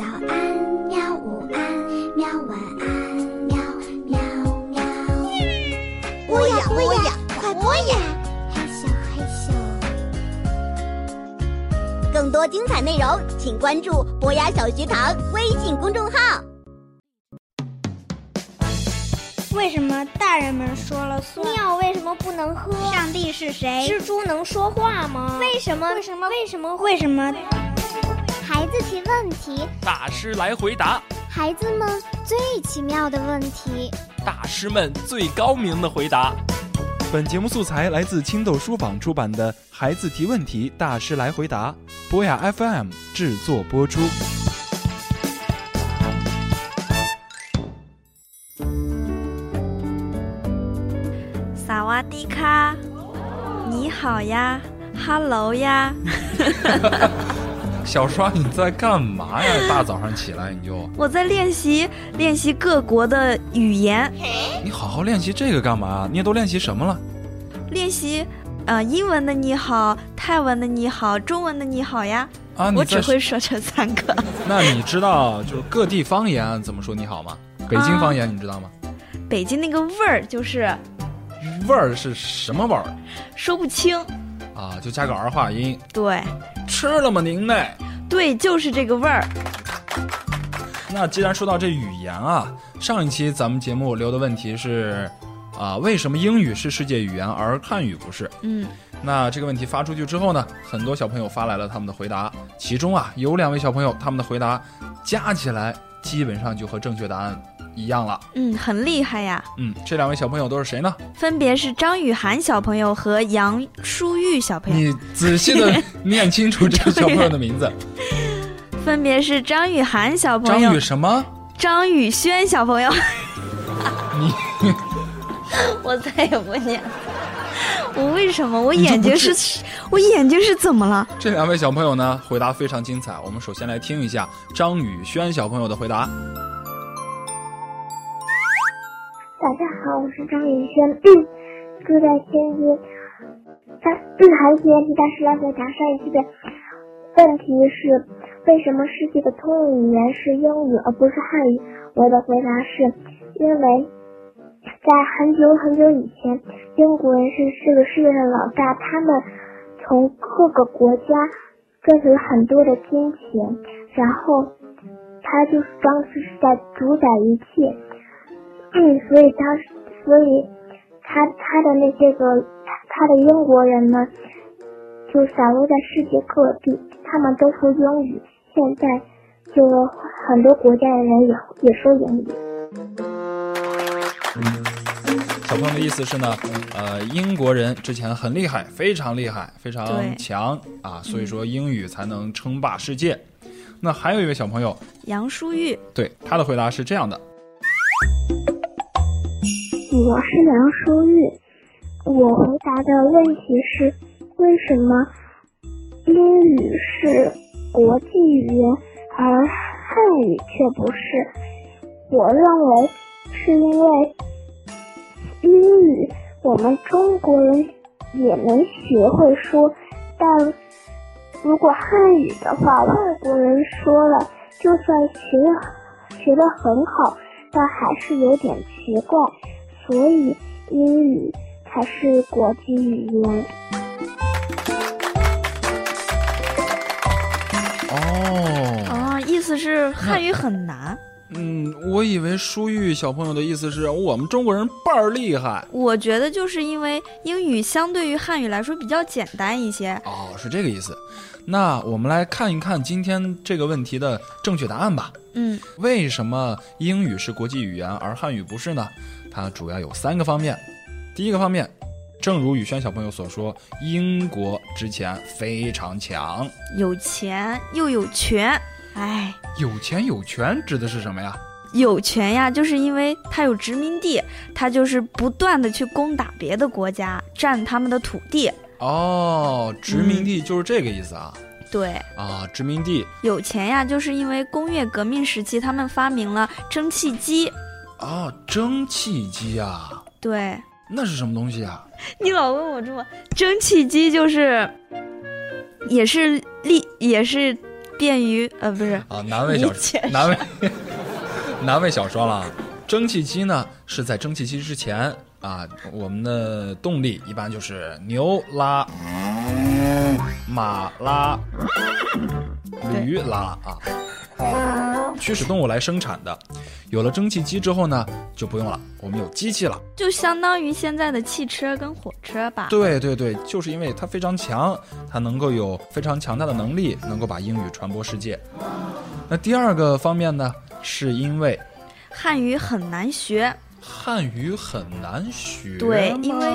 早安喵，午安喵，晚安喵喵喵。播呀播呀，快播呀！嘿咻嘿咻。更多精彩内容，请关注博雅小学堂微信公众号。为什么大人们说了算？尿为什么不能喝？上帝是谁？蜘蛛能说话吗？为什么？为什么？为什么？为什么？孩子提问题，大师来回答。孩子们最奇妙的问题，大师们最高明的回答。本节目素材来自青豆书坊出版的《孩子提问题，大师来回答》，博雅 FM 制作播出。萨瓦迪卡，你好呀，Hello 呀。小刷，你在干嘛呀？大早上起来你就……我在练习练习各国的语言。你好好练习这个干嘛？你都练习什么了？练习，呃，英文的你好，泰文的你好，中文的你好呀。啊，我只会说这三个。那你知道就是各地方言怎么说你好吗？北京方言你知道吗？北京那个味儿就是，味儿是什么味儿？说不清。啊，就加个儿化音。对。吃了吗您呢？对，就是这个味儿。那既然说到这语言啊，上一期咱们节目留的问题是，啊，为什么英语是世界语言而汉语不是？嗯。那这个问题发出去之后呢，很多小朋友发来了他们的回答，其中啊有两位小朋友他们的回答加起来基本上就和正确答案一样了。嗯，很厉害呀。嗯，这两位小朋友都是谁呢？分别是张雨涵小朋友和杨舒玉小朋友。你仔细的 念清楚这个小朋友的名字。分别是张雨涵小朋友。张雨什么？张雨轩小朋友。你，我再也不念。我为什么？我眼睛是，我眼睛是怎么了？这两位小朋友呢，回答非常精彩。我们首先来听一下张宇轩小朋友的回答。大家好，我是张宇轩，嗯，住在天津。大嗯，孩子提大师来回答上一期的问题是：为什么世界的通用语言是英语而不是汉语？我的回答是因为。在很久很久以前，英国人是这个世界上老大，他们从各个国家赚取了很多的金钱，然后他就是当时是在主宰一切，嗯，所以当时，所以他他的那些个他他的英国人呢，就散落在世界各地，他们都说英语，现在就很多国家的人也也说英语。小朋友的意思是呢，呃，英国人之前很厉害，非常厉害，非常强啊，所以说英语才能称霸世界。那还有一位小朋友杨舒玉，对他的回答是这样的：我是梁淑玉，我回答的问题是为什么英语是国际语言，而汉语却不是？我认为是因为。英语我们中国人也能学会说，但如果汉语的话，外国人说了，就算学学的很好，但还是有点奇怪，所以英语才是国际语言。哦哦，意思是汉语很难。嗯，我以为舒玉小朋友的意思是我们中国人倍儿厉害。我觉得就是因为英语相对于汉语来说比较简单一些。哦，是这个意思。那我们来看一看今天这个问题的正确答案吧。嗯，为什么英语是国际语言而汉语不是呢？它主要有三个方面。第一个方面，正如宇轩小朋友所说，英国之前非常强，有钱又有权。哎，有钱有权指的是什么呀？有权呀，就是因为他有殖民地，他就是不断的去攻打别的国家，占他们的土地。哦，殖民地就是这个意思啊。对。啊，殖民地。有钱呀，就是因为工业革命时期他们发明了蒸汽机。啊，蒸汽机啊。对。那是什么东西啊？你老问我这么，蒸汽机就是，也是利，也是。便于呃不是啊，难为小 难为 难为小双了。蒸汽机呢是在蒸汽机之前啊，我们的动力一般就是牛拉、马拉、驴拉啊，驱使动物来生产的。有了蒸汽机之后呢，就不用了，我们有机器了。就相当于现在的汽车跟火车吧。对对对，就是因为它非常强，它能够有非常强大的能力，能够把英语传播世界。那第二个方面呢，是因为汉语很难学，汉语很难学。对，因为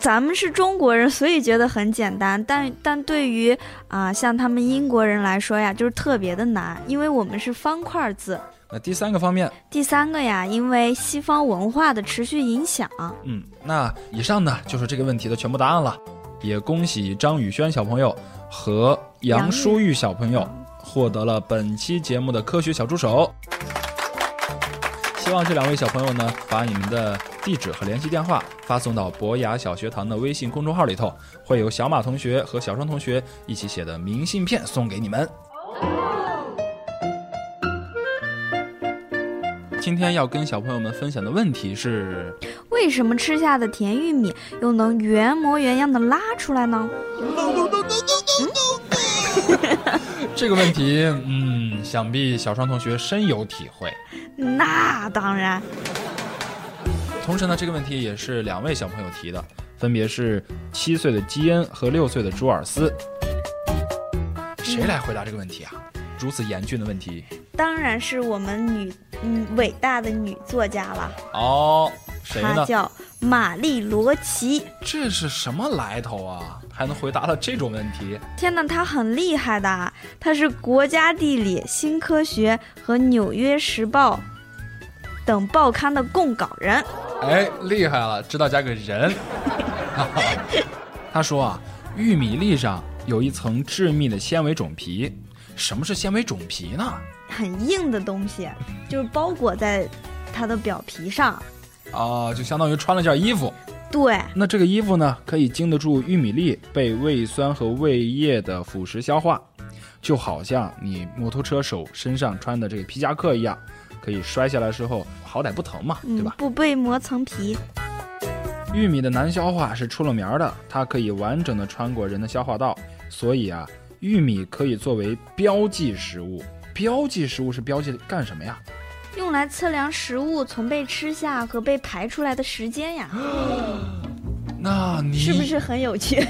咱们是中国人，所以觉得很简单。但但对于啊、像他们英国人来说呀，就是特别的难，因为我们是方块字。那第三个方面，第三个呀，因为西方文化的持续影响，嗯，那以上呢就是这个问题的全部答案了。也恭喜张宇轩小朋友和杨淑玉小朋友获得了本期节目的科学小助手。希望这两位小朋友呢，把你们的地址和联系电话发送到博雅小学堂的微信公众号里头，会有小马同学和小双同学一起写的明信片送给你们。今天要跟小朋友们分享的问题是：为什么吃下的甜玉米又能原模原样的拉出来呢？这个问题，嗯，想必小双同学深有体会。那当然，同时呢，这个问题也是两位小朋友提的，分别是七岁的基恩和六岁的朱尔斯。谁来回答这个问题啊？如此严峻的问题。当然是我们女嗯伟大的女作家了，哦，谁呢？她叫玛丽罗奇。这是什么来头啊？还能回答了这种问题？天呐，他很厉害的，他是国家地理、新科学和纽约时报等报刊的供稿人。哎，厉害了，知道加个人。他说啊，玉米粒上有一层致密的纤维种皮。什么是纤维种皮呢？很硬的东西，就是包裹在它的表皮上。啊，就相当于穿了件衣服。对，那这个衣服呢，可以经得住玉米粒被胃酸和胃液的腐蚀消化，就好像你摩托车手身上穿的这个皮夹克一样，可以摔下来的时候好歹不疼嘛，对吧？不被磨层皮。玉米的难消化是出了名的，它可以完整的穿过人的消化道，所以啊，玉米可以作为标记食物。标记食物是标记干什么呀？用来测量食物从被吃下和被排出来的时间呀。那你是不是很有趣？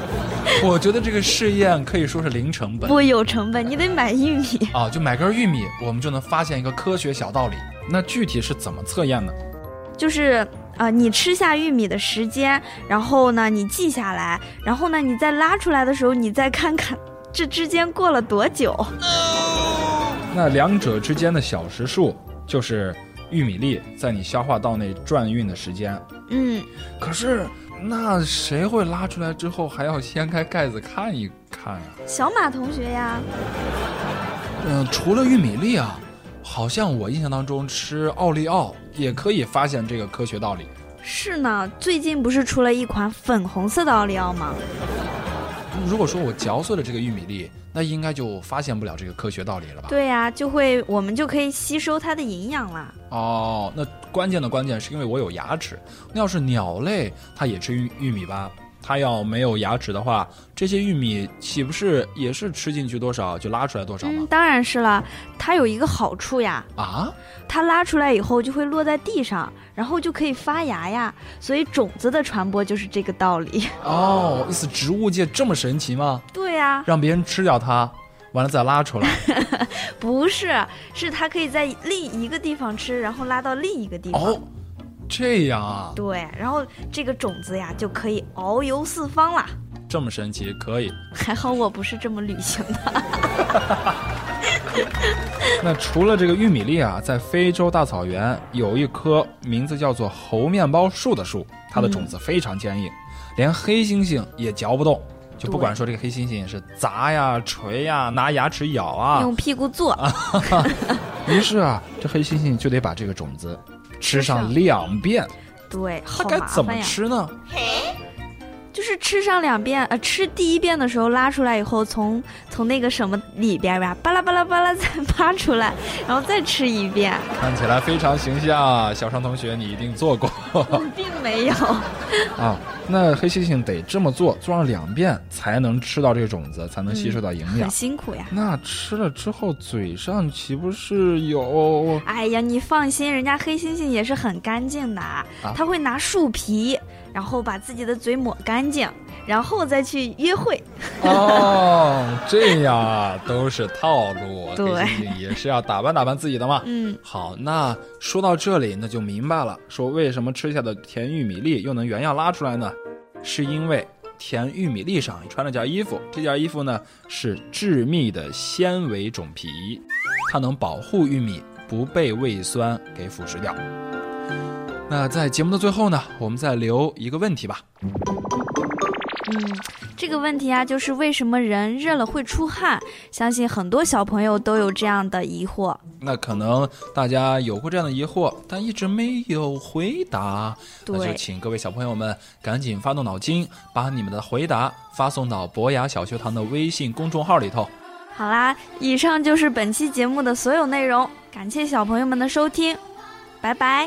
我觉得这个试验可以说是零成本。不有成本，你得买玉米啊，就买根玉米，我们就能发现一个科学小道理。那具体是怎么测验呢？就是啊、呃，你吃下玉米的时间，然后呢，你记下来，然后呢，你再拉出来的时候，你再看看这之间过了多久。那两者之间的小时数就是玉米粒在你消化道内转运的时间。嗯，可是那谁会拉出来之后还要掀开盖子看一看呀？小马同学呀。嗯，除了玉米粒啊，好像我印象当中吃奥利奥也可以发现这个科学道理。是呢，最近不是出了一款粉红色的奥利奥吗？如果说我嚼碎了这个玉米粒，那应该就发现不了这个科学道理了吧？对呀、啊，就会我们就可以吸收它的营养啦。哦，那关键的关键是因为我有牙齿。那要是鸟类，它也吃玉玉米吧？它要没有牙齿的话，这些玉米岂不是也是吃进去多少就拉出来多少吗？嗯，当然是了。它有一个好处呀，啊，它拉出来以后就会落在地上，然后就可以发芽呀。所以种子的传播就是这个道理。哦，意思植物界这么神奇吗？对呀、啊，让别人吃掉它，完了再拉出来。不是，是它可以在另一个地方吃，然后拉到另一个地方。哦。这样啊，对，然后这个种子呀就可以遨游四方啦。这么神奇，可以。还好我不是这么旅行的。那除了这个玉米粒啊，在非洲大草原有一棵名字叫做猴面包树的树，它的种子非常坚硬，嗯、连黑猩猩也嚼不动。就不管说这个黑猩猩是砸呀、锤呀、拿牙齿咬啊，用屁股坐。于是啊，这黑猩猩就得把这个种子。吃上两遍，对，它该怎么吃呢？就是吃上两遍，呃，吃第一遍的时候拉出来以后，从从那个什么里边吧，巴拉巴拉巴拉再 扒出来，然后再吃一遍。看起来非常形象，小尚同学，你一定做过。并没有。啊，那黑猩猩得这么做，做上两遍才能吃到这个种子，才能吸收到营养。很辛苦呀。那吃了之后，嘴上岂不是有？哎呀，你放心，人家黑猩猩也是很干净的，啊他会拿树皮，然后把自己的嘴抹干净，然后再去约会。哦，这样啊，都是套路。对，也是要打扮打扮自己的嘛。嗯，好，那说到这里，那就明白了，说为什么吃下的甜玉米粒又能原样拉出来呢？是因为甜玉米粒上穿了件衣服，这件衣服呢是致密的纤维种皮，它能保护玉米不被胃酸给腐蚀掉。那在节目的最后呢，我们再留一个问题吧。嗯，这个问题啊，就是为什么人热了会出汗？相信很多小朋友都有这样的疑惑。那可能大家有过这样的疑惑，但一直没有回答。那就请各位小朋友们赶紧发动脑筋，把你们的回答发送到博雅小学堂的微信公众号里头。好啦，以上就是本期节目的所有内容，感谢小朋友们的收听，拜拜，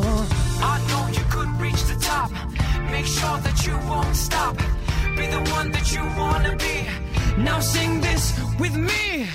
Make sure that you won't stop. Be the one that you wanna be. Now sing this with me.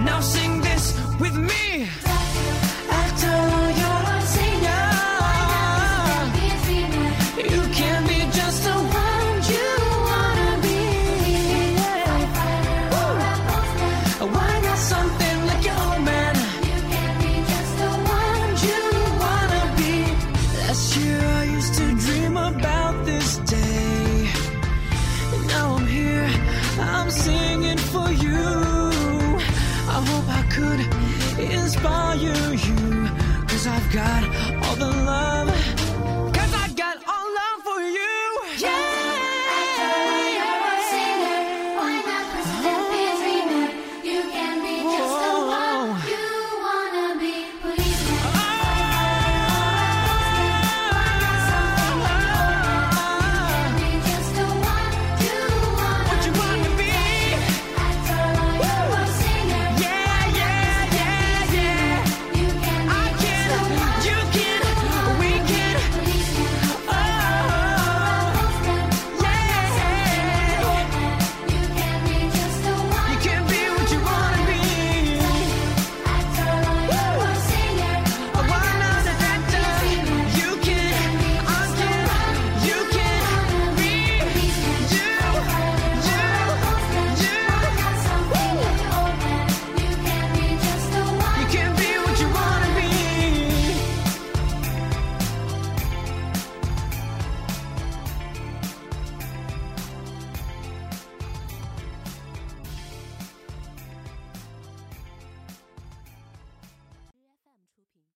Now escuchar